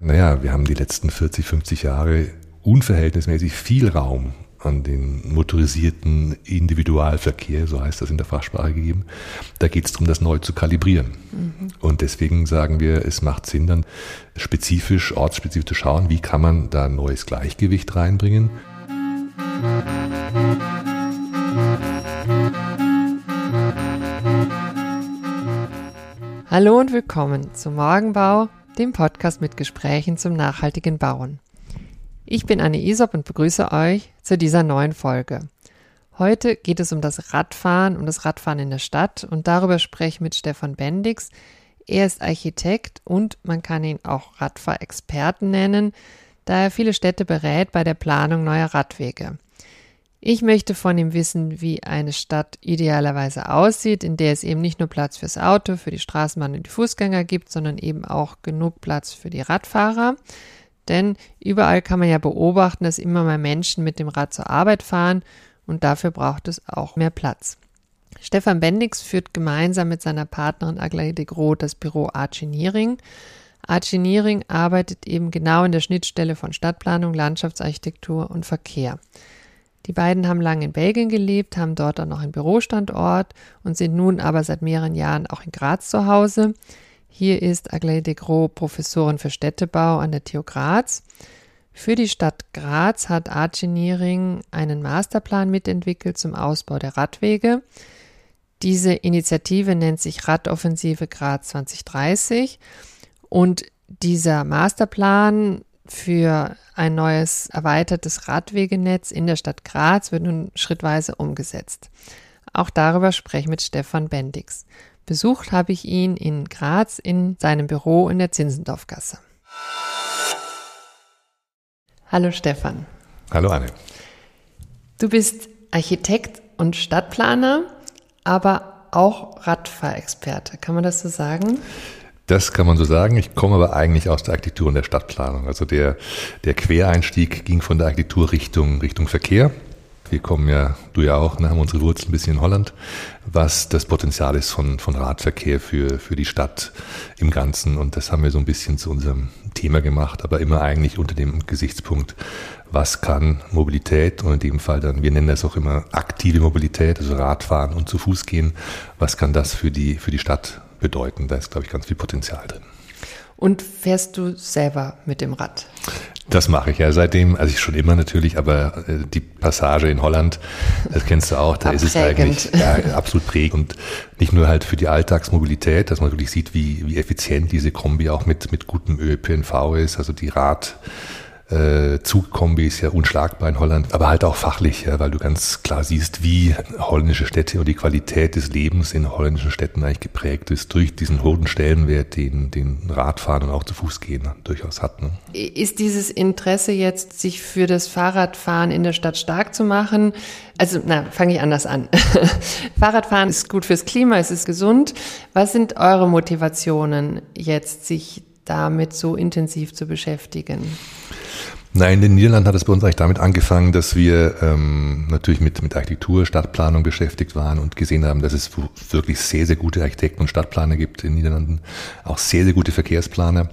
Naja, wir haben die letzten 40, 50 Jahre unverhältnismäßig viel Raum an den motorisierten Individualverkehr, so heißt das in der Fachsprache gegeben. Da geht es darum, das neu zu kalibrieren. Mhm. Und deswegen sagen wir, es macht Sinn, dann spezifisch, ortsspezifisch zu schauen, wie kann man da ein neues Gleichgewicht reinbringen. Hallo und willkommen zum Morgenbau, dem Podcast mit Gesprächen zum nachhaltigen Bauen. Ich bin Anne Isop und begrüße euch zu dieser neuen Folge. Heute geht es um das Radfahren, um das Radfahren in der Stadt und darüber spreche ich mit Stefan Bendix. Er ist Architekt und man kann ihn auch Radfahrexperten nennen, da er viele Städte berät bei der Planung neuer Radwege. Ich möchte von ihm wissen, wie eine Stadt idealerweise aussieht, in der es eben nicht nur Platz fürs Auto, für die Straßenbahn und die Fußgänger gibt, sondern eben auch genug Platz für die Radfahrer. Denn überall kann man ja beobachten, dass immer mehr Menschen mit dem Rad zur Arbeit fahren und dafür braucht es auch mehr Platz. Stefan Bendix führt gemeinsam mit seiner Partnerin Aglaé de Groot das Büro Archineering. Archineering arbeitet eben genau in der Schnittstelle von Stadtplanung, Landschaftsarchitektur und Verkehr. Die beiden haben lange in Belgien gelebt, haben dort auch noch einen Bürostandort und sind nun aber seit mehreren Jahren auch in Graz zu Hause. Hier ist Aglaé de Gros Professorin für Städtebau an der TU Graz. Für die Stadt Graz hat Archineering einen Masterplan mitentwickelt zum Ausbau der Radwege. Diese Initiative nennt sich Radoffensive Graz 2030 und dieser Masterplan für ein neues erweitertes Radwegenetz in der Stadt Graz wird nun schrittweise umgesetzt. Auch darüber spreche ich mit Stefan Bendix. Besucht habe ich ihn in Graz in seinem Büro in der Zinsendorfgasse. Hallo Stefan. Hallo Anne. Du bist Architekt und Stadtplaner, aber auch Radfahrexperte. Kann man das so sagen? Das kann man so sagen. Ich komme aber eigentlich aus der Architektur und der Stadtplanung. Also der, der Quereinstieg ging von der Architektur Richtung, Richtung Verkehr. Wir kommen ja, du ja auch, ne, haben unsere Wurzeln ein bisschen in Holland, was das Potenzial ist von, von Radverkehr für, für die Stadt im Ganzen. Und das haben wir so ein bisschen zu unserem Thema gemacht, aber immer eigentlich unter dem Gesichtspunkt, was kann Mobilität und in dem Fall dann, wir nennen das auch immer aktive Mobilität, also Radfahren und zu Fuß gehen, was kann das für die, für die Stadt bedeuten? Da ist, glaube ich, ganz viel Potenzial drin. Und fährst du selber mit dem Rad? Das mache ich ja seitdem, also ich schon immer natürlich, aber äh, die Passage in Holland, das kennst du auch, da ist es eigentlich ja, absolut prägend und nicht nur halt für die Alltagsmobilität, dass man wirklich sieht, wie, wie effizient diese Kombi auch mit, mit gutem ÖPNV ist, also die Rad, äh, Zugkombi ist ja unschlagbar in Holland, aber halt auch fachlich, ja, weil du ganz klar siehst, wie holländische Städte und die Qualität des Lebens in holländischen Städten eigentlich geprägt ist durch diesen hohen Stellenwert, den, den Radfahren und auch zu Fuß gehen durchaus hat. Ne? Ist dieses Interesse jetzt, sich für das Fahrradfahren in der Stadt stark zu machen? Also, na, fange ich anders an. Fahrradfahren ist gut fürs Klima, es ist gesund. Was sind eure Motivationen jetzt, sich damit so intensiv zu beschäftigen? Nein, in den Niederlanden hat es bei uns eigentlich damit angefangen, dass wir ähm, natürlich mit, mit Architektur, Stadtplanung beschäftigt waren und gesehen haben, dass es wirklich sehr, sehr gute Architekten und Stadtplaner gibt in den Niederlanden, auch sehr, sehr gute Verkehrsplaner.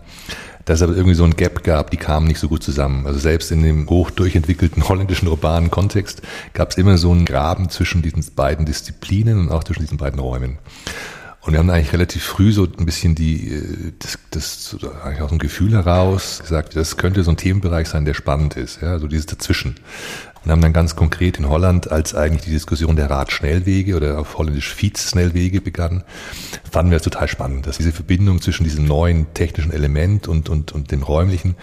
Dass es aber irgendwie so ein Gap gab, die kamen nicht so gut zusammen. Also selbst in dem hoch durchentwickelten holländischen urbanen Kontext gab es immer so einen Graben zwischen diesen beiden Disziplinen und auch zwischen diesen beiden Räumen. Und wir haben eigentlich relativ früh so ein bisschen die, äh, das, das eigentlich aus dem Gefühl heraus gesagt, das könnte so ein Themenbereich sein, der spannend ist, ja, so dieses Dazwischen. Und haben dann ganz konkret in Holland, als eigentlich die Diskussion der Radschnellwege oder auf Holländisch Fietsschnellwege begann, fanden wir es total spannend, dass diese Verbindung zwischen diesem neuen technischen Element und, und, und dem räumlichen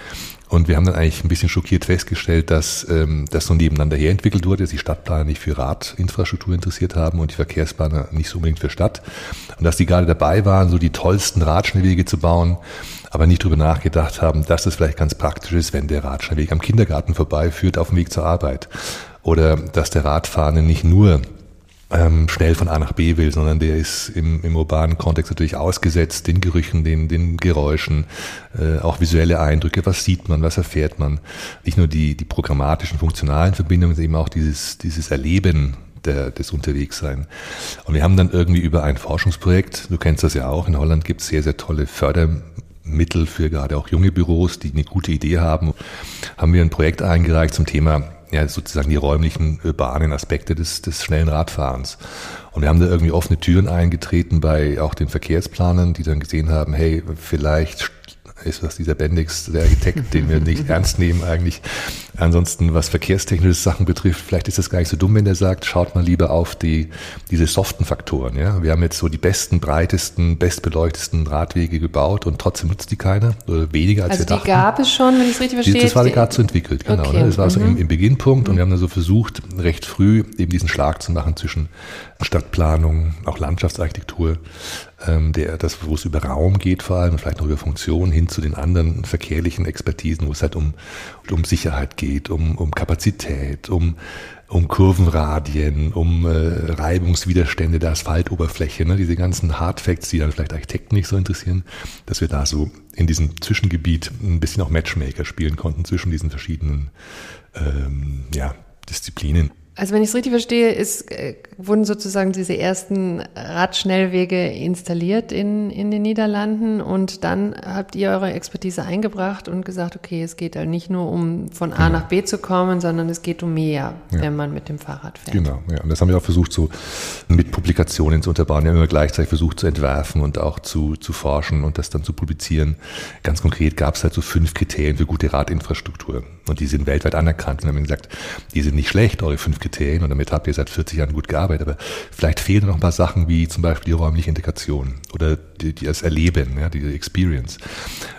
und wir haben dann eigentlich ein bisschen schockiert festgestellt, dass ähm, das so nebeneinander her entwickelt wurde, dass die Stadtplaner nicht für Radinfrastruktur interessiert haben und die Verkehrsplaner nicht so unbedingt für Stadt. Und dass die gerade dabei waren, so die tollsten Radschnellwege zu bauen, aber nicht drüber nachgedacht haben, dass es vielleicht ganz praktisch ist, wenn der Radschnellweg am Kindergarten vorbeiführt auf dem Weg zur Arbeit. Oder dass der Radfahrende nicht nur ähm, schnell von A nach B will, sondern der ist im, im urbanen Kontext natürlich ausgesetzt, den Gerüchen, den, den Geräuschen, äh, auch visuelle Eindrücke, was sieht man, was erfährt man. Nicht nur die, die programmatischen, funktionalen Verbindungen, sondern eben auch dieses, dieses Erleben der, des Unterwegssein. Und wir haben dann irgendwie über ein Forschungsprojekt, du kennst das ja auch, in Holland gibt es sehr, sehr tolle Förder Mittel für gerade auch junge Büros, die eine gute Idee haben, haben wir ein Projekt eingereicht zum Thema ja, sozusagen die räumlichen, urbanen Aspekte des, des schnellen Radfahrens. Und wir haben da irgendwie offene Türen eingetreten bei auch den Verkehrsplanern, die dann gesehen haben, hey, vielleicht ist was dieser Bendix, der Architekt, den wir nicht ernst nehmen eigentlich. Ansonsten, was verkehrstechnische Sachen betrifft, vielleicht ist es gar nicht so dumm, wenn der sagt, schaut mal lieber auf die, diese soften Faktoren. Ja? Wir haben jetzt so die besten, breitesten, bestbeleuchtesten Radwege gebaut und trotzdem nutzt die keiner oder weniger als also wir dachten. die gab es schon, wenn ich es richtig verstehe. Das war gerade so entwickelt, genau. Okay. Ne? Das war so im, Mhm. im Beginnpunkt und wir haben dann so versucht, recht früh eben diesen Schlag zu machen zwischen Stadtplanung, auch Landschaftsarchitektur, ähm, der, das, wo es über Raum geht vor allem, vielleicht noch über Funktion hin zu den anderen verkehrlichen Expertisen, wo es halt um, um Sicherheit geht, um, um Kapazität, um, um Kurvenradien, um äh, Reibungswiderstände der Asphaltoberfläche, ne? diese ganzen Hardfacts, die dann vielleicht Architekten nicht so interessieren, dass wir da so in diesem Zwischengebiet ein bisschen auch Matchmaker spielen konnten zwischen diesen verschiedenen ähm, ja, Disziplinen. Also wenn ich es richtig verstehe, ist, äh, wurden sozusagen diese ersten Radschnellwege installiert in, in den Niederlanden und dann habt ihr eure Expertise eingebracht und gesagt, okay, es geht halt nicht nur um von A nach B zu kommen, sondern es geht um mehr, Ja. wenn man mit dem Fahrrad fährt. Genau, ja. Und das haben wir auch versucht, so mit Publikationen zu unterbauen. Wir haben immer gleichzeitig versucht zu entwerfen und auch zu, zu forschen und das dann zu publizieren. Ganz konkret gab es halt so fünf Kriterien für gute Radinfrastruktur. Und die sind weltweit anerkannt. Und haben gesagt, die sind nicht schlecht, eure fünf Kriterien. Und damit habt ihr seit 40 Jahren gut gearbeitet. Aber vielleicht fehlen noch ein paar Sachen wie zum Beispiel die räumliche Integration oder die, die das Erleben, ja, die Experience.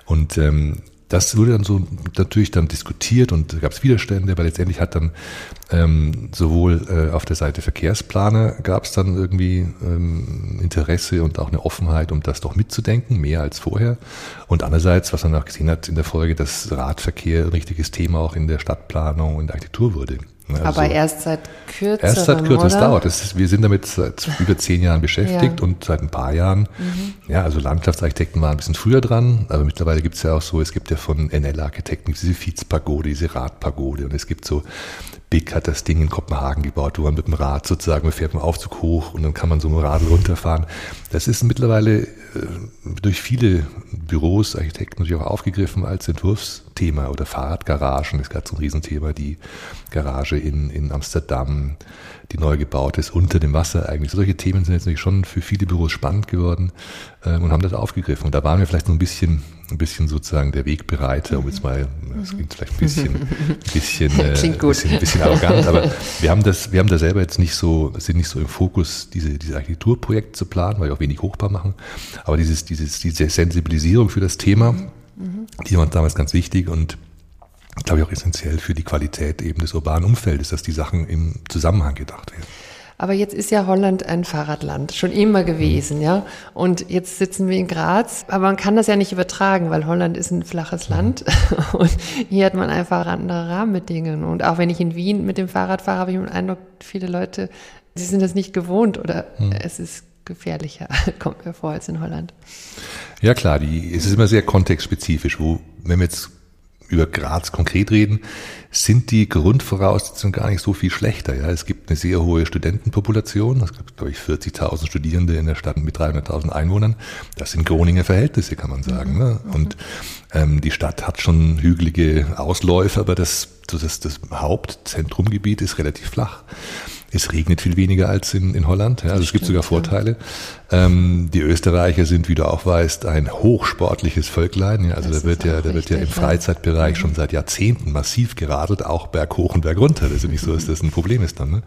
Und ähm, das wurde dann so natürlich dann diskutiert und gab es Widerstände, aber letztendlich hat dann ähm, sowohl äh, auf der Seite Verkehrsplaner gab es dann irgendwie ähm, Interesse und auch eine Offenheit, um das doch mitzudenken, mehr als vorher. Und andererseits, was man auch gesehen hat in der Folge, dass Radverkehr ein richtiges Thema auch in der Stadtplanung und Architektur wurde. Ne, Aber also- erst seit kürzerem, Erst seit kürzerem, es dauert. Ist, wir sind damit seit über zehn Jahren beschäftigt Ja. und seit ein paar Jahren, ja, also Landschaftsarchitekten waren ein bisschen früher dran, aber mittlerweile gibt es ja auch so, es gibt ja von NL-Architekten diese Fietspagode, diese Radpagode und es gibt so, Big hat das Ding in Kopenhagen gebaut, wo man mit dem Rad sozusagen, man fährt mit dem Aufzug hoch und dann kann man so mit dem Radl runterfahren. Das ist mittlerweile äh, durch viele Büros, Architekten natürlich auch aufgegriffen als Entwurfsthema oder Fahrradgaragen, ist gerade so ein Riesenthema, die Garage in, in Amsterdam, die neu gebaut ist, unter dem Wasser eigentlich. Solche Themen sind jetzt natürlich schon für viele Büros spannend geworden äh, und haben das aufgegriffen. Und da waren wir vielleicht noch ein bisschen, ein bisschen sozusagen der Wegbereiter, um jetzt mal, das klingt vielleicht ein bisschen, ein bisschen, äh, Klingt gut. bisschen, ein bisschen arrogant, aber wir haben das, wir haben da selber jetzt nicht so, sind nicht so im Fokus, diese, diese Architekturprojekte zu planen, weil wir auch wenig Hochbau machen. Aber dieses, dieses, diese Sensibilisierung für das Thema, die war uns damals ganz wichtig und glaube ich auch essentiell für die Qualität eben des urbanen Umfeldes, dass die Sachen im Zusammenhang gedacht werden. Aber jetzt ist ja Holland ein Fahrradland, schon immer gewesen, ja. Und jetzt sitzen wir in Graz, aber man kann das ja nicht übertragen, weil Holland ist ein flaches Land und hier hat man einfach andere Rahmenbedingungen. Und auch wenn ich in Wien mit dem Fahrrad fahre, habe ich den Eindruck, viele Leute, sie sind das nicht gewohnt oder es ist gefährlicher, kommt mir vor, als in Holland. Ja klar, die, es ist immer sehr kontextspezifisch, wo, wenn wir jetzt über Graz konkret reden, sind die Grundvoraussetzungen gar nicht so viel schlechter. Ja, es gibt eine sehr hohe Studentenpopulation. Es gibt, glaube ich, 40.000 Studierende in der Stadt mit 300.000 Einwohnern. Das sind Groninger Verhältnisse, kann man sagen. Ne? Und ähm, die Stadt hat schon hügelige Ausläufe, aber das, das, das Hauptzentrumgebiet ist relativ flach. Es regnet viel weniger als in, in Holland. Ja, also es gibt sogar Vorteile. Ähm, die Österreicher sind, wie du auch weißt, ein hochsportliches Völklein. Ja, also Das da wird ja, da wird ja im ja. Freizeitbereich schon seit Jahrzehnten massiv geradelt, auch berghoch und bergunter. Das ist ja nicht so, dass das ein Problem ist dann. Ne?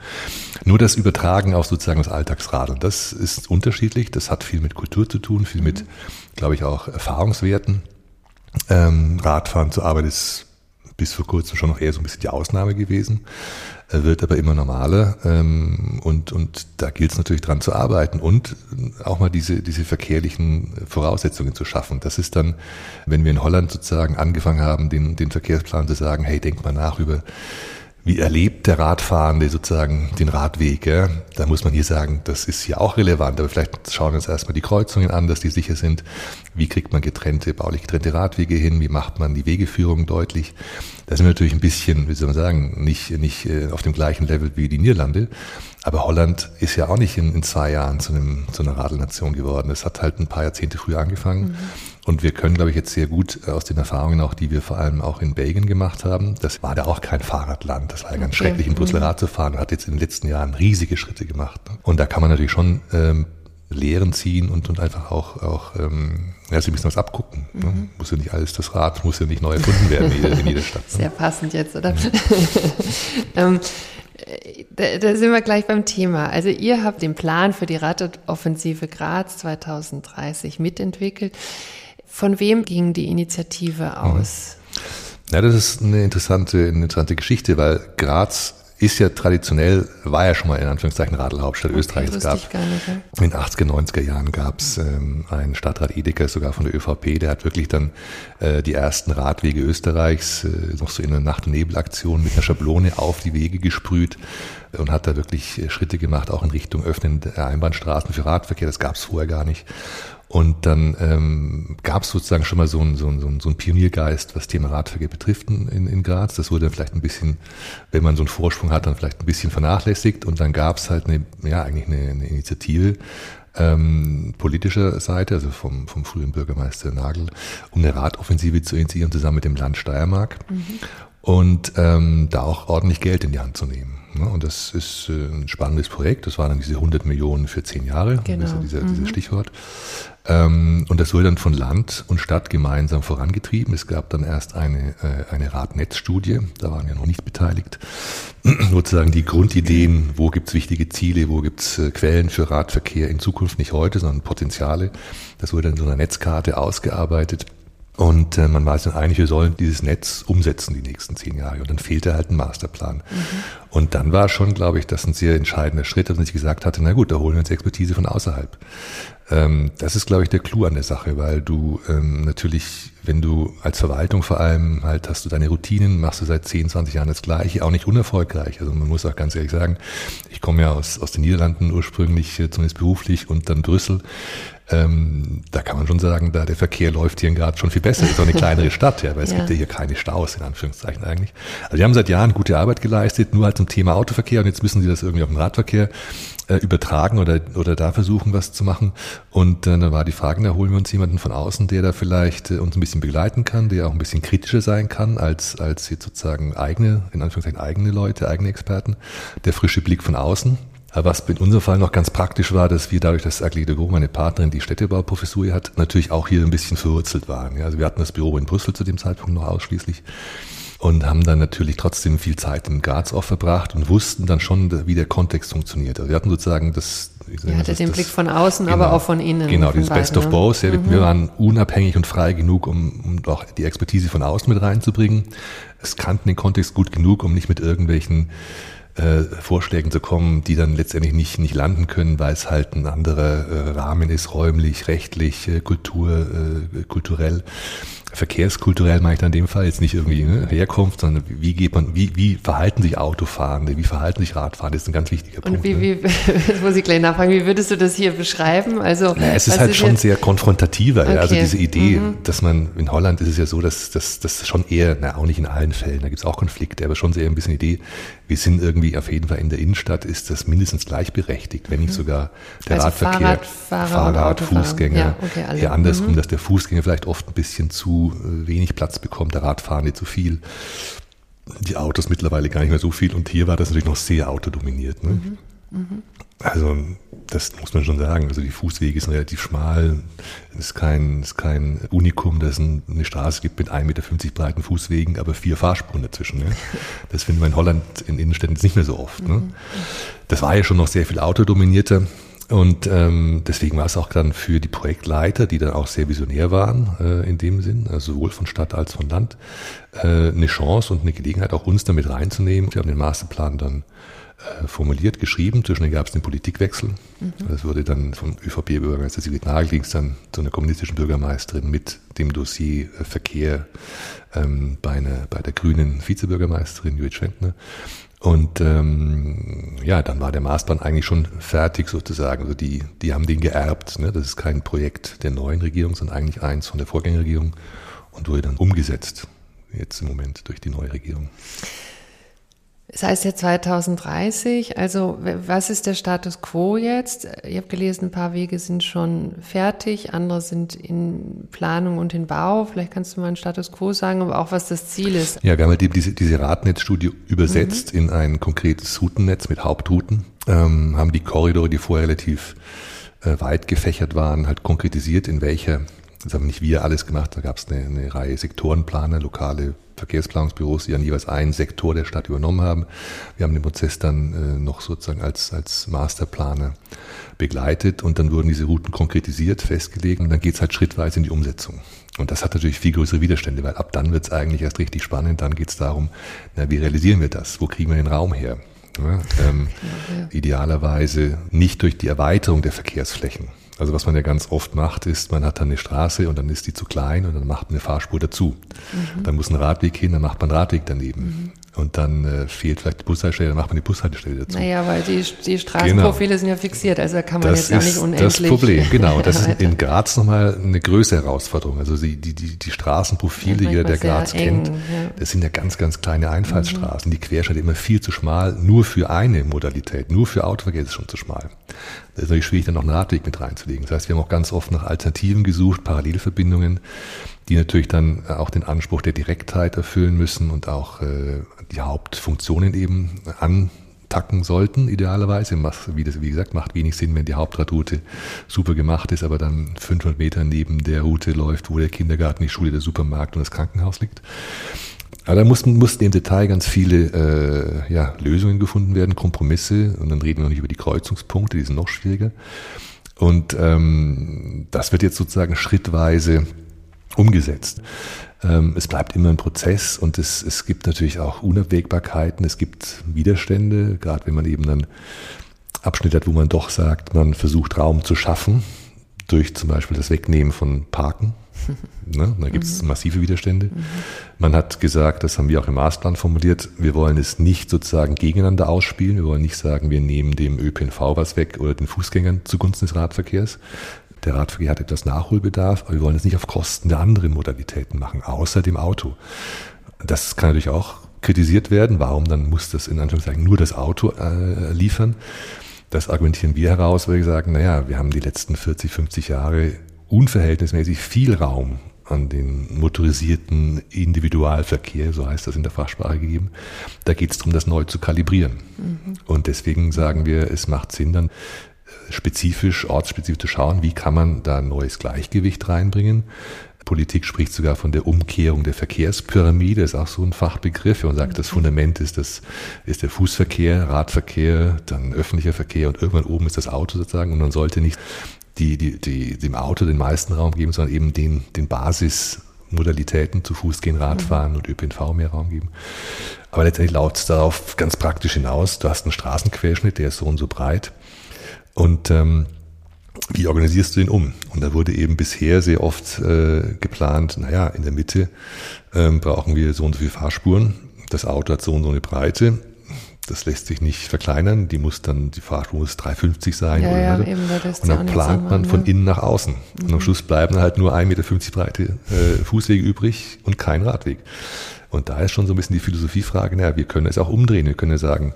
Nur das Übertragen auf sozusagen das Alltagsradeln, das ist unterschiedlich. Das hat viel mit Kultur zu tun, viel mit, glaube ich, auch Erfahrungswerten. Ähm, Radfahren zur Arbeit ist bis vor kurzem schon noch eher so ein bisschen die Ausnahme gewesen, wird aber immer normaler ähm, und, und da gilt es natürlich dran zu arbeiten und auch mal diese, diese verkehrlichen Voraussetzungen zu schaffen. Das ist dann, wenn wir in Holland sozusagen angefangen haben, den, den Verkehrsplan zu sagen, hey, denk mal nach über wie erlebt der Radfahrende sozusagen den Radweg? Ja? Da muss man hier sagen, das ist hier auch relevant, aber vielleicht schauen wir uns erstmal die Kreuzungen an, dass die sicher sind. Wie kriegt man getrennte, baulich getrennte Radwege hin? Wie macht man die Wegeführung deutlich? Da sind wir natürlich ein bisschen, wie soll man sagen, nicht, nicht äh, auf dem gleichen Level wie die Niederlande. Aber Holland ist ja auch nicht in, in zwei Jahren zu, einem, zu einer Radelnation geworden. Das hat halt ein paar Jahrzehnte früher angefangen. Und wir können, glaube ich, jetzt sehr gut äh, aus den Erfahrungen auch, die wir vor allem auch in Belgien gemacht haben, das war da auch kein Fahrradland. Das war ja ganz okay. schrecklich, in Brüssel mhm. Rad zu fahren. Hat jetzt in den letzten Jahren riesige Schritte gemacht. Ne? Und da kann man natürlich schon ähm, Lehren ziehen und, und einfach auch, auch ähm, ja, ein bisschen was abgucken. Ne? Mhm. Muss ja nicht alles, das Rad muss ja nicht neu erfunden werden in, in jeder Stadt. Ne? Sehr passend jetzt, oder? ähm, da, da, sind wir gleich beim Thema. Also ihr habt den Plan für die Radoffensive Graz 2030 mitentwickelt. Von wem ging die Initiative mhm. aus? Ja, das ist eine interessante, eine interessante Geschichte, weil Graz ist ja traditionell, war ja schon mal in Anführungszeichen Radelhauptstadt okay, Österreichs. Es gab, nicht, in den 80er, 90er Jahren gab es ähm, einen Stadtrat Edeka, sogar von der ÖVP, der hat wirklich dann äh, die ersten Radwege Österreichs äh, noch so in einer Nacht- und Nebelaktion mit einer Schablone auf die Wege gesprüht und hat da wirklich äh, Schritte gemacht, auch in Richtung Öffnen der Einbahnstraßen für Radverkehr. Das gab es vorher gar nicht. Und dann ähm, gab es sozusagen schon mal so einen so ein, so ein Pioniergeist, was Thema Radverkehr betrifft in, in Graz. Das wurde dann vielleicht ein bisschen, wenn man so einen Vorsprung hat, dann vielleicht ein bisschen vernachlässigt. Und dann gab es halt eine, ja, eigentlich eine, eine Initiative ähm, politischer Seite, also vom, vom frühen Bürgermeister Nagel, um eine Radoffensive zu initiieren, zusammen mit dem Land Steiermark. Mhm. Und ähm, da auch ordentlich Geld in die Hand zu nehmen. Ne? Und das ist äh, ein spannendes Projekt. Das waren dann diese 100 Millionen für zehn Jahre, genau. das ist dieser, mhm. dieses Stichwort. Ähm, und das wurde dann von Land und Stadt gemeinsam vorangetrieben. Es gab dann erst eine, äh, eine Radnetzstudie, da waren wir noch nicht beteiligt. Sozusagen die Grundideen, wo gibt's wichtige Ziele, wo gibt's äh, Quellen für Radverkehr in Zukunft, nicht heute, sondern Potenziale. Das wurde dann in so einer Netzkarte ausgearbeitet. Und äh, man war sich dann einig, wir sollen dieses Netz umsetzen die nächsten zehn Jahre. Und dann fehlte halt ein Masterplan. Mhm. Und dann war schon, glaube ich, das ein sehr entscheidender Schritt, dass man sich gesagt hatte, na gut, da holen wir uns Expertise von außerhalb. Ähm, das ist, glaube ich, der Clou an der Sache, weil du ähm, natürlich, wenn du als Verwaltung vor allem halt hast du deine Routinen, machst du seit 10, 20 Jahren das Gleiche, auch nicht unerfolgreich. Also man muss auch ganz ehrlich sagen, ich komme ja aus, aus den Niederlanden ursprünglich, äh, zumindest beruflich, und dann Brüssel. Ähm, da kann man schon sagen, da der Verkehr läuft hier gerade schon viel besser. Ist auch eine kleinere Stadt, ja, weil es ja. gibt ja hier keine Staus, in Anführungszeichen eigentlich. Also die haben seit Jahren gute Arbeit geleistet, nur halt zum Thema Autoverkehr und jetzt müssen sie das irgendwie auf den Radverkehr äh, übertragen oder, oder da versuchen, was zu machen. Und äh, da war die Frage, da holen wir uns jemanden von außen, der da vielleicht äh, uns ein bisschen begleiten kann, der auch ein bisschen kritischer sein kann als, als jetzt sozusagen eigene, in Anführungszeichen eigene Leute, eigene Experten. Der frische Blick von außen was in unserem Fall noch ganz praktisch war, dass wir dadurch, dass Agli de Gros, meine Partnerin, die Städtebauprofessur hat, natürlich auch hier ein bisschen verwurzelt waren. Ja, also wir hatten das Büro in Brüssel zu dem Zeitpunkt noch ausschließlich und haben dann natürlich trotzdem viel Zeit in Graz auch verbracht und wussten dann schon, wie der Kontext funktioniert. Also wir hatten sozusagen das Ihr hattet den das, Blick von außen, genau, aber auch von innen. Genau, dieses beiden, Best of ne? Both. Ja, mhm. Wir waren unabhängig und frei genug, um, um auch die Expertise von außen mit reinzubringen. Es kannten den Kontext gut genug, um nicht mit irgendwelchen äh, Vorschlägen zu kommen, die dann letztendlich nicht, nicht landen können, weil es halt ein anderer äh, Rahmen ist, räumlich, rechtlich, äh, Kultur, äh, kulturell verkehrskulturell meine ich dann in dem Fall jetzt nicht irgendwie ne, Herkunft, sondern wie geht man, wie, wie verhalten sich Autofahrende, wie verhalten sich Radfahrende, das ist ein ganz wichtiger Punkt. Und wie, ne? wie, das muss ich gleich nachfragen, wie würdest du das hier beschreiben? Also, ja, es ist halt ist schon jetzt? sehr konfrontativer, okay. ja, also diese Idee, mhm. dass man, in Holland ist es ja so, dass das schon eher, na auch nicht in allen Fällen, da gibt es auch Konflikte, aber schon sehr ein bisschen Idee, wir sind irgendwie auf jeden Fall in der Innenstadt, ist das mindestens gleichberechtigt, wenn nicht mhm. sogar der also Radverkehr, Fahrrad, Fahrrad Fußgänger, ja, okay, eher andersrum, mhm. dass der Fußgänger vielleicht oft ein bisschen zu wenig Platz bekommt, der Radfahrende zu viel, die Autos mittlerweile gar nicht mehr so viel und hier war das natürlich noch sehr autodominiert. Ne? Mhm. Mhm. Also das muss man schon sagen. Also die Fußwege sind relativ schmal. Es ist kein, ist kein Unikum, dass es eine Straße gibt mit 1,50 Meter breiten Fußwegen, aber vier Fahrspuren dazwischen. Ne? Das finden wir in Holland in Innenstädten nicht mehr so oft. Ne? Das war ja schon noch sehr viel autodominierter. Und ähm, deswegen war es auch dann für die Projektleiter, die dann auch sehr visionär waren äh, in dem Sinn, also sowohl von Stadt als von Land, äh, eine Chance und eine Gelegenheit, auch uns damit reinzunehmen. Wir haben den Masterplan dann äh, formuliert, geschrieben. Zwischendurch gab es den Politikwechsel. Mhm. Das wurde dann vom ÖVP-Bürgermeister Sigrid Nagel, ging es dann zu einer kommunistischen Bürgermeisterin mit dem Dossier äh, Verkehr ähm, bei, einer, bei der grünen Vizebürgermeisterin Judith Schwentner. Und ähm, ja, dann war der Maßplan eigentlich schon fertig sozusagen. Also die, die haben den geerbt. Ne? Das ist kein Projekt der neuen Regierung, sondern eigentlich eins von der Vorgängerregierung und wurde dann umgesetzt, jetzt im Moment durch die neue Regierung. Es heißt ja 2030, also was ist der Status quo jetzt? Ich habe gelesen, ein paar Wege sind schon fertig, andere sind in Planung und in Bau. Vielleicht kannst du mal einen Status quo sagen, aber auch was das Ziel ist. Ja, wir haben halt diese, diese Radnetzstudie übersetzt mhm. in ein konkretes Routennetz mit Hauptrouten, ähm, haben die Korridore, die vorher relativ äh, weit gefächert waren, halt konkretisiert, in welcher, das haben nicht wir alles gemacht, da gab es eine, eine Reihe Sektorenplaner, lokale Verkehrsplanungsbüros, die dann jeweils einen Sektor der Stadt übernommen haben. Wir haben den Prozess dann äh, noch sozusagen als, als Masterplaner begleitet und dann wurden diese Routen konkretisiert, festgelegt und dann geht's halt schrittweise in die Umsetzung. Und das hat natürlich viel größere Widerstände, weil ab dann wird's eigentlich erst richtig spannend. Dann geht's darum, na, wie realisieren wir das? Wo kriegen wir den Raum her? Ja, ähm, ja. Idealerweise nicht durch die Erweiterung der Verkehrsflächen, also was man ja ganz oft macht, ist, man hat dann eine Straße und dann ist die zu klein und dann macht man eine Fahrspur dazu. Mhm. Dann muss ein Radweg hin, dann macht man einen Radweg daneben. Mhm. Und dann äh, fehlt vielleicht die Bushaltestelle, dann macht man die Bushaltestelle dazu. Naja, weil die, die Straßenprofile genau. sind ja fixiert, also da kann man das jetzt auch nicht unendlich. Das Problem, genau. Das ist in Graz nochmal eine größere Herausforderung. Also die, die, die, die Straßenprofile, ja, jeder, der Graz eng, kennt, ja. das sind ja ganz, ganz kleine Einfallsstraßen. Mhm. Die Querstadt immer viel zu schmal, nur für eine Modalität, nur für Autoverkehr ist es schon zu schmal. Das ist natürlich schwierig, dann noch einen Radweg mit reinzulegen. Das heißt, wir haben auch ganz oft nach Alternativen gesucht, Parallelverbindungen die natürlich dann auch den Anspruch der Direktheit erfüllen müssen und auch äh, die Hauptfunktionen eben antacken sollten, idealerweise. Wie, das, wie gesagt, macht wenig Sinn, wenn die Hauptradroute super gemacht ist, aber dann 500 Meter neben der Route läuft, wo der Kindergarten, die Schule, der Supermarkt und das Krankenhaus liegt. Aber da mussten, mussten im Detail ganz viele äh, ja, Lösungen gefunden werden, Kompromisse, und dann reden wir noch nicht über die Kreuzungspunkte, die sind noch schwieriger. Und ähm, das wird jetzt sozusagen schrittweise umgesetzt. Ähm, es bleibt immer ein Prozess und es, es gibt natürlich auch Unabwägbarkeiten, es gibt Widerstände, gerade wenn man eben dann Abschnitte hat, wo man doch sagt, man versucht Raum zu schaffen, durch zum Beispiel das Wegnehmen von Parken. Ne? Da gibt es mhm. massive Widerstände. Mhm. Man hat gesagt, das haben wir auch im Maßplan formuliert, wir wollen es nicht sozusagen gegeneinander ausspielen. Wir wollen nicht sagen, wir nehmen dem ÖPNV was weg oder den Fußgängern zugunsten des Radverkehrs, der Radverkehr hat etwas Nachholbedarf, aber wir wollen es nicht auf Kosten der anderen Modalitäten machen, außer dem Auto. Das kann natürlich auch kritisiert werden. Warum dann muss das in Anführungszeichen nur das Auto äh, liefern? Das argumentieren wir heraus, weil wir sagen, naja, wir haben die letzten 40, 50 Jahre unverhältnismäßig viel Raum an den motorisierten Individualverkehr, so heißt das in der Fachsprache gegeben. Da geht es darum, das neu zu kalibrieren. Mhm. Und deswegen sagen wir, es macht Sinn, dann spezifisch, ortsspezifisch zu schauen, wie kann man da ein neues Gleichgewicht reinbringen. Politik spricht sogar von der Umkehrung der Verkehrspyramide, ist auch so ein Fachbegriff. Und sagt, das Fundament ist, das, ist der Fußverkehr, Radverkehr, dann öffentlicher Verkehr und irgendwann oben ist das Auto sozusagen. Und man sollte nicht die, die, die, dem Auto den meisten Raum geben, sondern eben den, den Basismodalitäten zu Fuß gehen, Radfahren mhm. und ÖPNV mehr Raum geben. Aber letztendlich lautet es darauf ganz praktisch hinaus, du hast einen Straßenquerschnitt, der ist so und so breit. Und ähm, wie organisierst du ihn um? Und da wurde eben bisher sehr oft äh, geplant, naja, in der Mitte ähm, brauchen wir so und so viele Fahrspuren. Das Auto hat so und so eine Breite. Das lässt sich nicht verkleinern. Die muss dann, die Fahrspur muss 350 sein. Ja, oder ja, eben, und dann plant man von innen nach außen. Mhm. Und am mhm. Schluss bleiben halt nur 1,50 Meter breite äh, Fußwege übrig und kein Radweg. Und da ist schon so ein bisschen die Philosophiefrage, naja, wir können es auch umdrehen. Wir können ja sagen,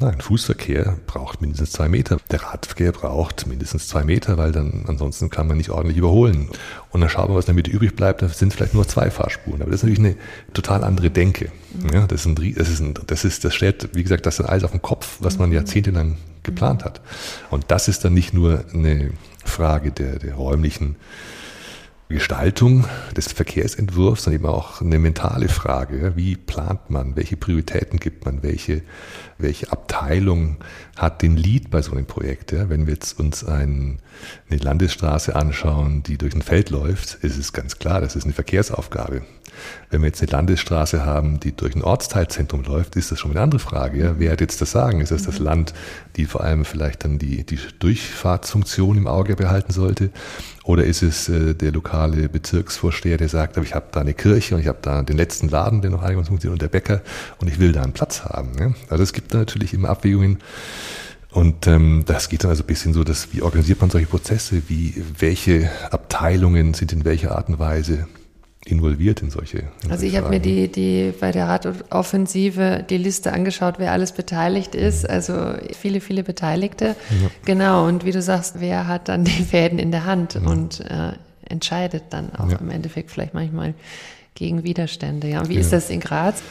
Nein, Fußverkehr braucht mindestens zwei Meter. Der Radverkehr braucht mindestens zwei Meter, weil dann ansonsten kann man nicht ordentlich überholen. Und dann schauen wir, was in der Mitte übrig bleibt. Da sind vielleicht nur zwei Fahrspuren. Aber das ist natürlich eine total andere Denke. Ja, das, ist ein, das, ist ein, das, ist, das stellt, wie gesagt, das ist alles auf den Kopf, was man jahrzehntelang geplant hat. Und das ist dann nicht nur eine Frage der, der räumlichen Gestaltung des Verkehrsentwurfs, sondern eben auch eine mentale Frage. Wie plant man? Welche Prioritäten gibt man? Welche, welche Abteilung hat den Lead bei so einem Projekt? Wenn wir jetzt uns ein, eine Landesstraße anschauen, die durch ein Feld läuft, ist es ganz klar, das ist eine Verkehrsaufgabe. Wenn wir jetzt eine Landesstraße haben, die durch ein Ortsteilzentrum läuft, ist das schon eine andere Frage. Ja? Wer hat jetzt das Sagen? Ist das das Land, die vor allem vielleicht dann die, die Durchfahrtsfunktion im Auge behalten sollte? Oder ist es äh, der lokale Bezirksvorsteher, der sagt, aber ich habe da eine Kirche und ich habe da den letzten Laden, der noch einigermaßen funktioniert, und der Bäcker und ich will da einen Platz haben. Ja? Also es gibt da natürlich immer Abwägungen. Und ähm, das geht dann also ein bisschen so, dass wie organisiert man solche Prozesse, wie welche Abteilungen sind in welcher Art und Weise involviert in solche. In also ich habe mir die, die bei der Radoffensive die Liste angeschaut, wer alles beteiligt ist. Mhm. Also viele, viele Beteiligte. Ja. Genau. Und wie du sagst, wer hat dann die Fäden in der Hand ja. und äh, entscheidet dann auch ja. im Endeffekt vielleicht manchmal gegen Widerstände. Ja. Und wie ist das in Graz?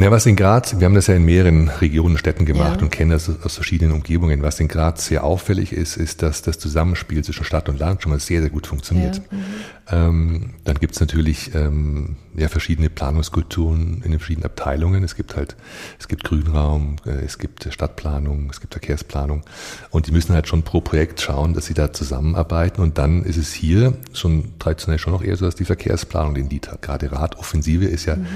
Ja, was in Graz, wir haben das ja in mehreren Regionen, Städten gemacht ja. und kennen das aus verschiedenen Umgebungen. Was in Graz sehr auffällig ist, ist, dass das Zusammenspiel zwischen Stadt und Land schon mal sehr, sehr gut funktioniert. Ja. Mhm. Ähm, dann gibt's natürlich ähm, ja, verschiedene Planungskulturen in den verschiedenen Abteilungen. Es gibt halt, es gibt Grünraum, äh, es gibt Stadtplanung, es gibt Verkehrsplanung. Und die müssen halt schon pro Projekt schauen, dass sie da zusammenarbeiten. Und dann ist es hier schon traditionell schon noch eher so, dass die Verkehrsplanung den Lied hat. Gerade Radoffensive ist ja mhm.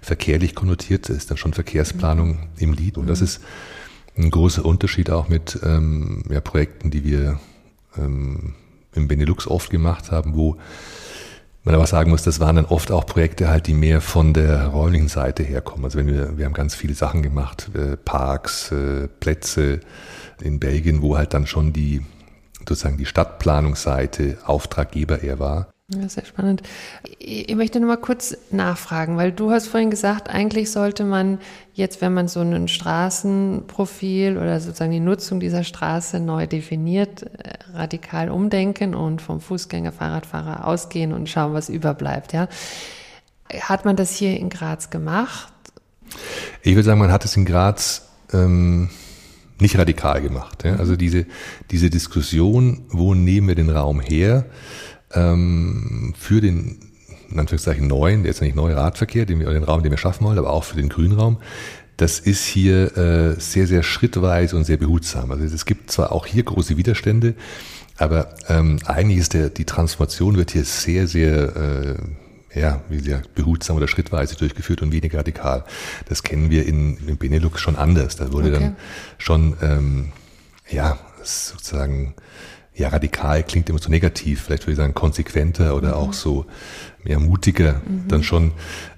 verkehrlich konnotiert ist dann schon Verkehrsplanung im Lied. Und das mhm. ist ein großer Unterschied auch mit ähm, ja, Projekten, die wir ähm, im Benelux oft gemacht haben, wo man aber sagen muss, das waren dann oft auch Projekte halt, die mehr von der räumlichen Seite herkommen. Also wenn wir, wir haben ganz viele Sachen gemacht, äh, Parks, äh, Plätze in Belgien, wo halt dann schon die sozusagen die Stadtplanungsseite Auftraggeber eher war. Ja, sehr spannend. Ich möchte noch mal kurz nachfragen, weil du hast vorhin gesagt, eigentlich sollte man jetzt, wenn man so ein Straßenprofil oder sozusagen die Nutzung dieser Straße neu definiert, äh, radikal umdenken und vom Fußgänger, Fahrradfahrer ausgehen und schauen, was überbleibt. Ja, hat man das hier in Graz gemacht? Ich würde sagen, man hat es in Graz ähm, nicht radikal gemacht. Ja? Also diese diese Diskussion, wo nehmen wir den Raum her? Ähm, für den in Anführungszeichen neuen, der ist ja nicht neuer Radverkehr, den wir, den Raum, den wir schaffen wollen, aber auch für den Grünraum. Das ist hier äh, sehr, sehr schrittweise und sehr behutsam. Also es gibt zwar auch hier große Widerstände, aber ähm, eigentlich ist der, die Transformation wird hier sehr, sehr äh, ja, wie gesagt, behutsam oder schrittweise durchgeführt und weniger radikal. Das kennen wir in, in Benelux schon anders. Da wurde okay. dann schon, ähm, ja, sozusagen ja, radikal klingt immer so negativ, vielleicht würde ich sagen konsequenter oder mhm. auch so mehr mutiger mhm. dann schon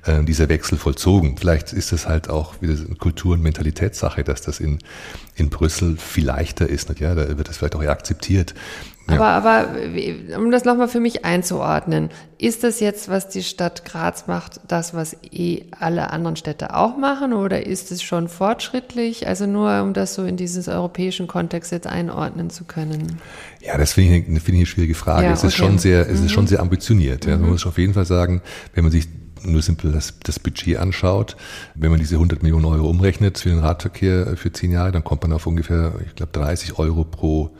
äh, dieser Wechsel vollzogen. Vielleicht ist es halt auch wieder eine Kultur- und Mentalitätssache, dass das in, in Brüssel viel leichter ist. Nicht? Ja, da wird das vielleicht auch eher akzeptiert. Aber, aber um das nochmal für mich einzuordnen, ist das jetzt, was die Stadt Graz macht, das, was eh alle anderen Städte auch machen oder ist es schon fortschrittlich? Also nur, um das so in dieses europäischen Kontext jetzt einordnen zu können. Ja, das finde ich, find ich eine schwierige Frage. Ja, es ist schon sehr, es ist schon mhm. sehr ambitioniert. Ja. Man mhm. muss auf jeden Fall sagen, wenn man sich nur simpel das, das Budget anschaut, wenn man diese 100 Millionen Euro umrechnet für den Radverkehr für zehn Jahre, dann kommt man auf ungefähr, ich glaube, 30 Euro pro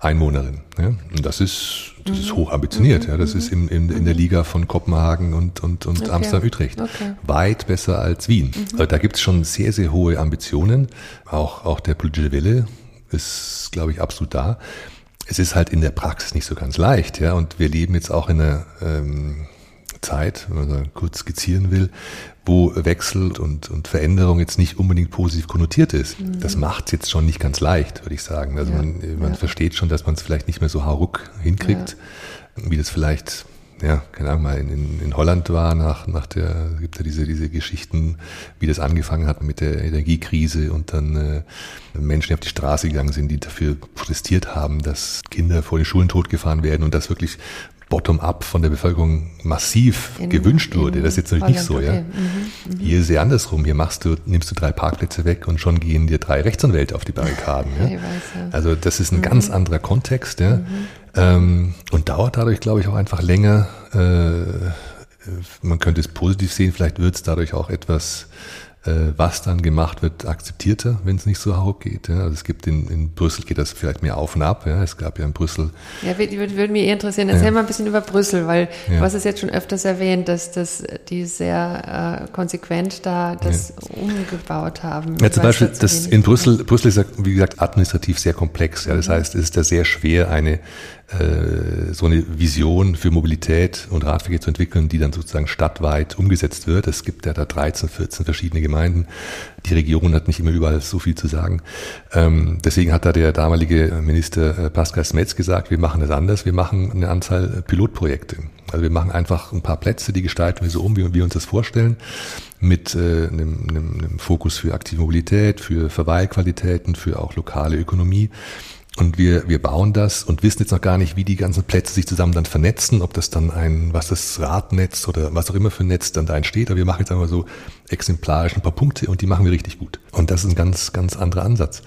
Einwohnerin. Ja? Und das ist, das ist mhm. hoch ambitioniert. Mhm. Ja? Das ist in, in, in der Liga von Kopenhagen und, und, und okay. Amsterdam-Utrecht. Okay. Weit besser als Wien. Mhm. Also da gibt es schon sehr, sehr hohe Ambitionen. Auch, auch der politische Wille ist, glaube ich, absolut da. Es ist halt in der Praxis nicht so ganz leicht, ja. Und wir leben jetzt auch in einer ähm, Zeit, wenn man kurz skizzieren will, wo Wechsel und, und Veränderung jetzt nicht unbedingt positiv konnotiert ist. Mhm. Das macht es jetzt schon nicht ganz leicht, würde ich sagen. Also ja, man, man ja. versteht schon, dass man es vielleicht nicht mehr so hauruck hinkriegt, ja. wie das vielleicht ja, keine Ahnung, mal in, in, in Holland war, nach, nach der, gibt ja diese, diese Geschichten, wie das angefangen hat mit der Energiekrise und dann äh, Menschen, die auf die Straße gegangen sind, die dafür protestiert haben, dass Kinder vor den Schulen totgefahren werden und das wirklich bottom-up von der Bevölkerung massiv in, gewünscht wurde. Das ist jetzt natürlich nicht so, okay. ja. Mhm, mhm, Hier ist ja andersrum. Hier machst du, nimmst du drei Parkplätze weg und schon gehen dir drei Rechtsanwälte auf die Barrikaden. Ja? Weiß, ja. Also das ist ein mhm. ganz anderer Kontext, ja. Mhm. Ähm, und dauert dadurch, glaube ich, auch einfach länger. Äh, man könnte es positiv sehen, vielleicht wird es dadurch auch etwas äh, was dann gemacht wird, akzeptierter, wenn es nicht so hoch geht. Ja. Also es gibt in, in Brüssel geht das vielleicht mehr auf und ab. Ja. Es gab ja in Brüssel. Ja, würde, würde mich eher interessieren. Erzähl ja. mal ein bisschen über Brüssel, weil ja. du hast es jetzt schon öfters erwähnt, dass, dass die sehr äh, konsequent da das ja. umgebaut haben. Ja, zum Beispiel das in Brüssel, Brüssel ist ja, wie gesagt, administrativ sehr komplex. Ja. Das mhm. heißt, es ist da sehr schwer, eine so eine Vision für Mobilität und Radverkehr zu entwickeln, die dann sozusagen stadtweit umgesetzt wird. Es gibt ja da 13, 14 verschiedene Gemeinden. Die Region hat nicht immer überall so viel zu sagen. Ähm, deswegen hat da der damalige Minister äh, Pascal Smets gesagt, wir machen das anders. Wir machen eine Anzahl Pilotprojekte. Also wir machen einfach ein paar Plätze, die gestalten wir so um, wie wir uns das vorstellen, mit äh, einem, einem, einem Fokus für aktive Mobilität, für Verweilqualitäten, für auch lokale Ökonomie und wir, wir bauen das und wissen jetzt noch gar nicht, wie die ganzen Plätze sich zusammen dann vernetzen, ob das dann ein, was das Radnetz oder was auch immer für ein Netz dann da entsteht. Aber wir machen jetzt einmal so exemplarisch ein paar Punkte und die machen wir richtig gut. Und das ist ein ganz, ganz anderer Ansatz.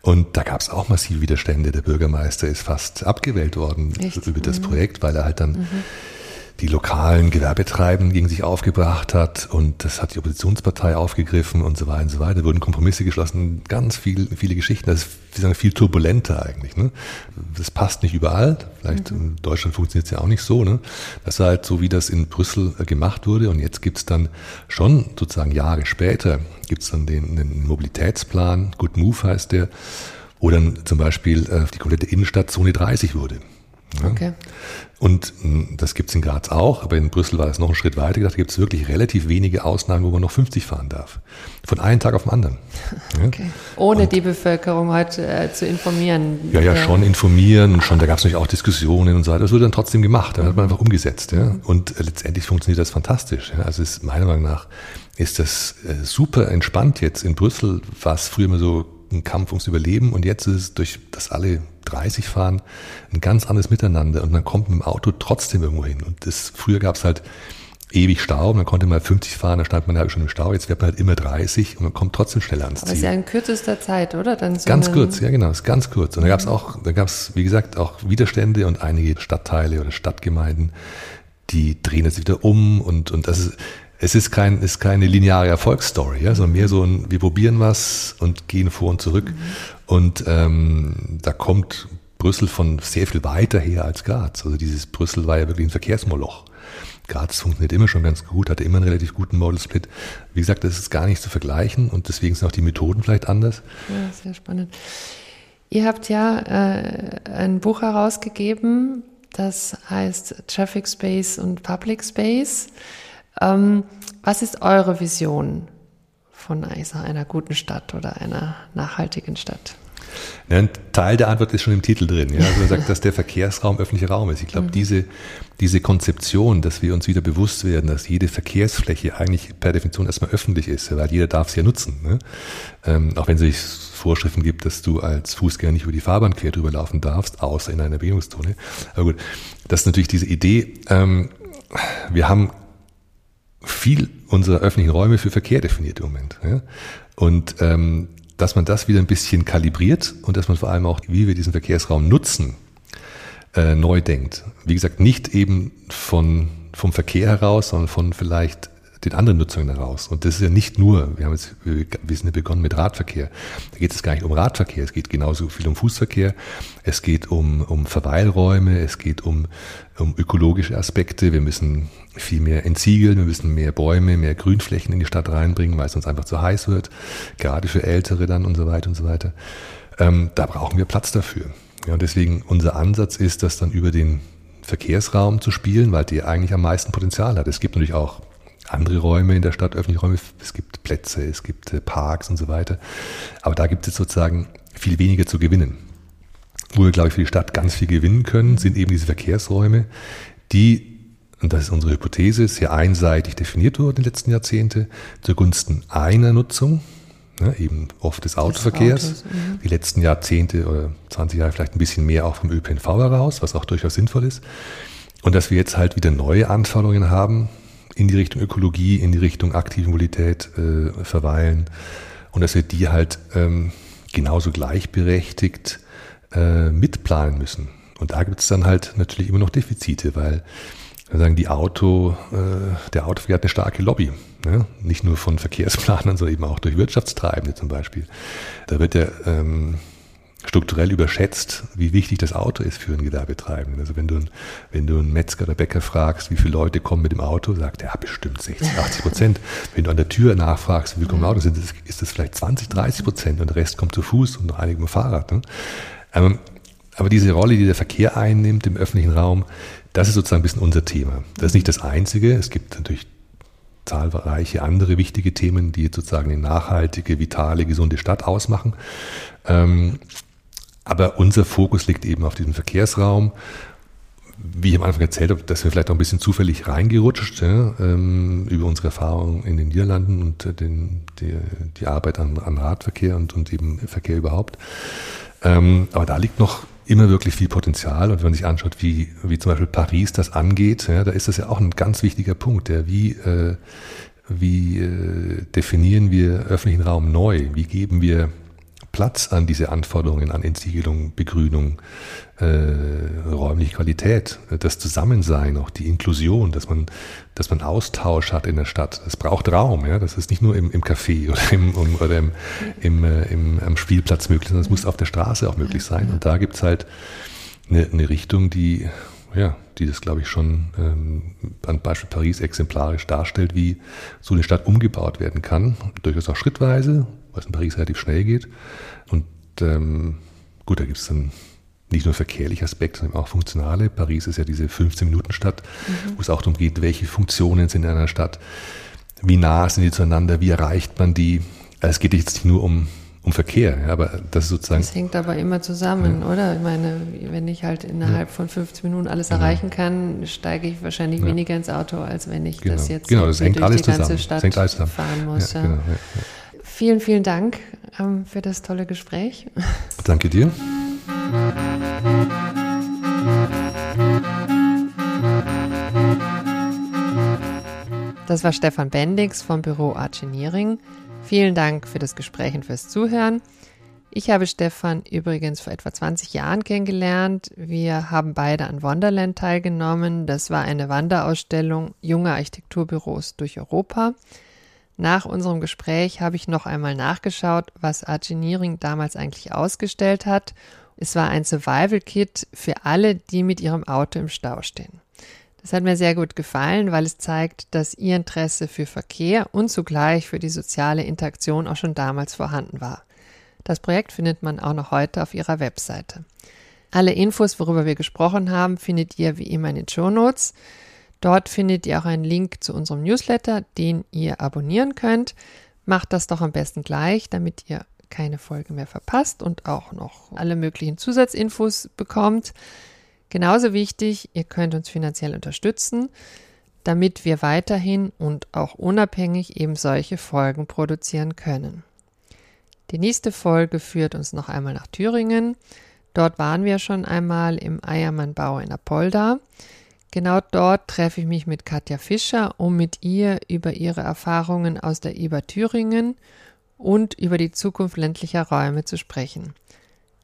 Und da gab es auch massive Widerstände. Der Bürgermeister ist fast abgewählt worden Echt? über das mhm. Projekt, weil er halt dann mhm die lokalen Gewerbetreibenden gegen sich aufgebracht hat und das hat die Oppositionspartei aufgegriffen und so weiter und so weiter. Da wurden Kompromisse geschlossen, ganz viel, viele Geschichten. Das ist wie sagen, viel turbulenter eigentlich. Ne? Das passt nicht überall. Vielleicht mhm. in Deutschland funktioniert es ja auch nicht so. Ne? Das war halt so, wie das in Brüssel äh, gemacht wurde und jetzt gibt's dann schon sozusagen Jahre später gibt's dann den, den Mobilitätsplan, Good Move heißt der, wo dann zum Beispiel äh, die komplette Innenstadt Zone 30 wurde. Okay. Und hm, das gibt's in Graz auch, aber in Brüssel war es noch einen Schritt weiter gedacht. Da gibt es wirklich relativ wenige Ausnahmen, wo man noch 50 fahren darf. Von einem Tag auf den anderen. Okay. Ohne und, die Bevölkerung heute äh, zu informieren. Ja, ja, schon informieren und schon, da gab es natürlich auch Diskussionen und so weiter. Das wurde dann trotzdem gemacht, da hat man einfach umgesetzt. Ja. Und äh, letztendlich funktioniert das fantastisch. Ja. Also ist, meiner Meinung nach ist das äh, super entspannt jetzt in Brüssel, was früher immer so ein Kampf ums Überleben und jetzt ist es durch das alle 30 fahren, ein ganz anderes Miteinander und man kommt mit dem Auto trotzdem irgendwo hin. Und das, früher gab es halt ewig Stau, man konnte mal 50 fahren, da stand man halt schon im Stau, jetzt wird man halt immer 30 und man kommt trotzdem schneller ans Aber Ziel. Aber ist ja in kürzester Zeit, oder? Dann so ganz kurz, ja genau, ist ganz kurz. Und da gab es auch, da gab es, wie gesagt, auch Widerstände und einige Stadtteile oder Stadtgemeinden, die drehen jetzt wieder um und, und das ist, es ist, kein, ist keine lineare Erfolgsstory, ja, sondern mehr so ein, wir probieren was und gehen vor und zurück. Mhm. Und ähm, da kommt Brüssel von sehr viel weiter her als Graz. Also dieses Brüssel war ja wirklich ein Verkehrsmoloch. Graz funktioniert immer schon ganz gut, hatte immer einen relativ guten Model Split. Wie gesagt, das ist gar nicht zu vergleichen und deswegen sind auch die Methoden vielleicht anders. Ja, sehr spannend. Ihr habt ja äh, ein Buch herausgegeben, das heißt Traffic Space und Public Space. Ähm, was ist eure Vision von einer guten Stadt oder einer nachhaltigen Stadt? Ja, ein Teil der Antwort ist schon im Titel drin. Ja? Also man sagt, dass der Verkehrsraum öffentlicher Raum ist. Ich glaube, mhm. diese, diese Konzeption, dass wir uns wieder bewusst werden, dass jede Verkehrsfläche eigentlich per Definition erstmal öffentlich ist, weil jeder darf sie ja nutzen. Ne? Ähm, auch wenn es sich Vorschriften gibt, dass du als Fußgänger nicht über die Fahrbahn quer drüber laufen darfst, außer in einer Bewegungszone. Aber gut, das ist natürlich diese Idee. Ähm, wir haben viel unserer öffentlichen Räume für Verkehr definiert im Moment. Ja? Und ähm, dass man das wieder ein bisschen kalibriert und dass man vor allem auch, wie wir diesen Verkehrsraum nutzen, äh, neu denkt. Wie gesagt, nicht eben von, vom Verkehr heraus, sondern von vielleicht den anderen Nutzungen heraus. Und das ist ja nicht nur, wir haben jetzt, wir sind ja begonnen mit Radverkehr. Da geht es gar nicht um Radverkehr, es geht genauso viel um Fußverkehr, es geht um, um Verweilräume, es geht um, um ökologische Aspekte. Wir müssen viel mehr entsiegeln, wir müssen mehr Bäume, mehr Grünflächen in die Stadt reinbringen, weil es uns einfach zu heiß wird, gerade für Ältere dann und so weiter und so weiter. Ähm, da brauchen wir Platz dafür. Ja, und deswegen unser Ansatz ist, das dann über den Verkehrsraum zu spielen, weil der eigentlich am meisten Potenzial hat. Es gibt natürlich auch andere Räume in der Stadt, öffentliche Räume, es gibt Plätze, es gibt äh, Parks und so weiter. Aber da gibt es sozusagen viel weniger zu gewinnen. Wo wir, glaube ich, für die Stadt ganz viel gewinnen können, sind eben diese Verkehrsräume, die, und das ist unsere Hypothese, sehr einseitig definiert wurden in den letzten Jahrzehnten, zugunsten einer Nutzung, ne, eben oft des Autoverkehrs. Autos, mhm. die letzten Jahrzehnte oder 20 Jahre vielleicht ein bisschen mehr auch vom ÖPNV heraus, was auch durchaus sinnvoll ist. Und dass wir jetzt halt wieder neue Anforderungen haben, in die Richtung Ökologie, in die Richtung aktive Mobilität äh, verweilen und dass wir die halt ähm, genauso gleichberechtigt äh, mitplanen müssen. Und da gibt es dann halt natürlich immer noch Defizite, weil sagen, die Auto, äh, der Autoverkehr hat eine starke Lobby. Ne? Nicht nur von Verkehrsplanern, sondern eben auch durch Wirtschaftstreibende zum Beispiel. Da wird ja ähm, strukturell überschätzt, wie wichtig das Auto ist für einen Gewerbetreibenden. Also wenn du, wenn du einen Metzger oder Bäcker fragst, wie viele Leute kommen mit dem Auto, sagt er, ja, bestimmt 60, 80 Prozent. wenn du an der Tür nachfragst, wie viele kommen mit dem Auto, sind ist das vielleicht 20, 30 Prozent und der Rest kommt zu Fuß und noch einige mit dem Fahrrad. Ne? Aber, ähm, aber diese Rolle, die der Verkehr einnimmt im öffentlichen Raum, das ist sozusagen ein bisschen unser Thema. Das ist nicht das Einzige. Es gibt natürlich zahlreiche andere wichtige Themen, die sozusagen eine nachhaltige, vitale, gesunde Stadt ausmachen. Ähm, aber unser Fokus liegt eben auf diesem Verkehrsraum. Wie ich am Anfang erzählt habe, dass wir vielleicht auch ein bisschen zufällig reingerutscht ja, ähm, über unsere Erfahrungen in den Niederlanden und den, die, die Arbeit an, an Radverkehr und, und eben Verkehr überhaupt. Ähm, aber da liegt noch immer wirklich viel Potenzial. Und wenn man sich anschaut, wie, wie zum Beispiel Paris das angeht, ja, da ist das ja auch ein ganz wichtiger Punkt. Ja, wie äh, wie äh, definieren wir öffentlichen Raum neu? Wie geben wir Platz an diese Anforderungen an Entsiegelung, Begrünung, äh, räumliche Qualität, das Zusammensein, auch die Inklusion, dass man, dass man Austausch hat in der Stadt. Es braucht Raum, ja. Das ist nicht nur im, im Café oder im, um, oder im, im, äh, im, am Spielplatz möglich, sondern es muss auf der Straße auch möglich sein. Und da gibt's halt eine, eine Richtung, die, ja, die das, glaube ich, schon ähm, an Beispiel Paris exemplarisch darstellt, wie so eine Stadt umgebaut werden kann. Durchaus auch schrittweise, weil es in Paris relativ schnell geht. Und ähm, gut, da gibt es dann nicht nur verkehrliche Aspekte, sondern auch funktionale. Paris ist ja diese 15-Minuten-Stadt, mhm. wo es auch darum geht, welche Funktionen sind in einer Stadt, wie nah sind die zueinander, wie erreicht man die. Also es geht jetzt nicht nur um um Verkehr. Ja, aber das ist sozusagen. Das hängt aber immer zusammen, ja. oder? Ich meine, wenn ich halt innerhalb ja. von 15 Minuten alles genau. erreichen kann, steige ich wahrscheinlich weniger ins Auto, als wenn ich genau. das jetzt genau, das hängt durch alles die ganze zusammen. Stadt das hängt alles zusammen. fahren muss. Genau, vielen, vielen Dank ähm, für das tolle Gespräch. Danke dir. Das war Stefan Bendix vom Büro Engineering. Vielen Dank für das Gespräch und fürs Zuhören. Ich habe Stefan übrigens vor etwa 20 Jahren kennengelernt. Wir haben beide an Wonderland teilgenommen. Das war eine Wanderausstellung junger Architekturbüros durch Europa. Nach unserem Gespräch habe ich noch einmal nachgeschaut, was Argineering damals eigentlich ausgestellt hat. Es war ein Survival Kit für alle, die mit ihrem Auto im Stau stehen. Das hat mir sehr gut gefallen, weil es zeigt, dass ihr Interesse für Verkehr und zugleich für die soziale Interaktion auch schon damals vorhanden war. Das Projekt findet man auch noch heute auf ihrer Webseite. Alle Infos, worüber wir gesprochen haben, findet ihr wie immer in den Show Notes. Dort findet ihr auch einen Link zu unserem Newsletter, den ihr abonnieren könnt. Macht das doch am besten gleich, damit ihr keine Folge mehr verpasst und auch noch alle möglichen Zusatzinfos bekommt. Genauso wichtig, ihr könnt uns finanziell unterstützen, damit wir weiterhin und auch unabhängig eben solche Folgen produzieren können. Die nächste Folge führt uns noch einmal nach Thüringen. Dort waren wir schon einmal im Eiermannbau in Apolda. Genau dort treffe ich mich mit Katja Fischer, um mit ihr über ihre Erfahrungen aus der IBA Thüringen und über die Zukunft ländlicher Räume zu sprechen.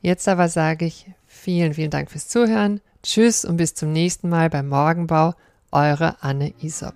Jetzt aber sage ich vielen, vielen Dank fürs Zuhören. Tschüss und bis zum nächsten Mal beim Morgenbau. Eure Anne Isop.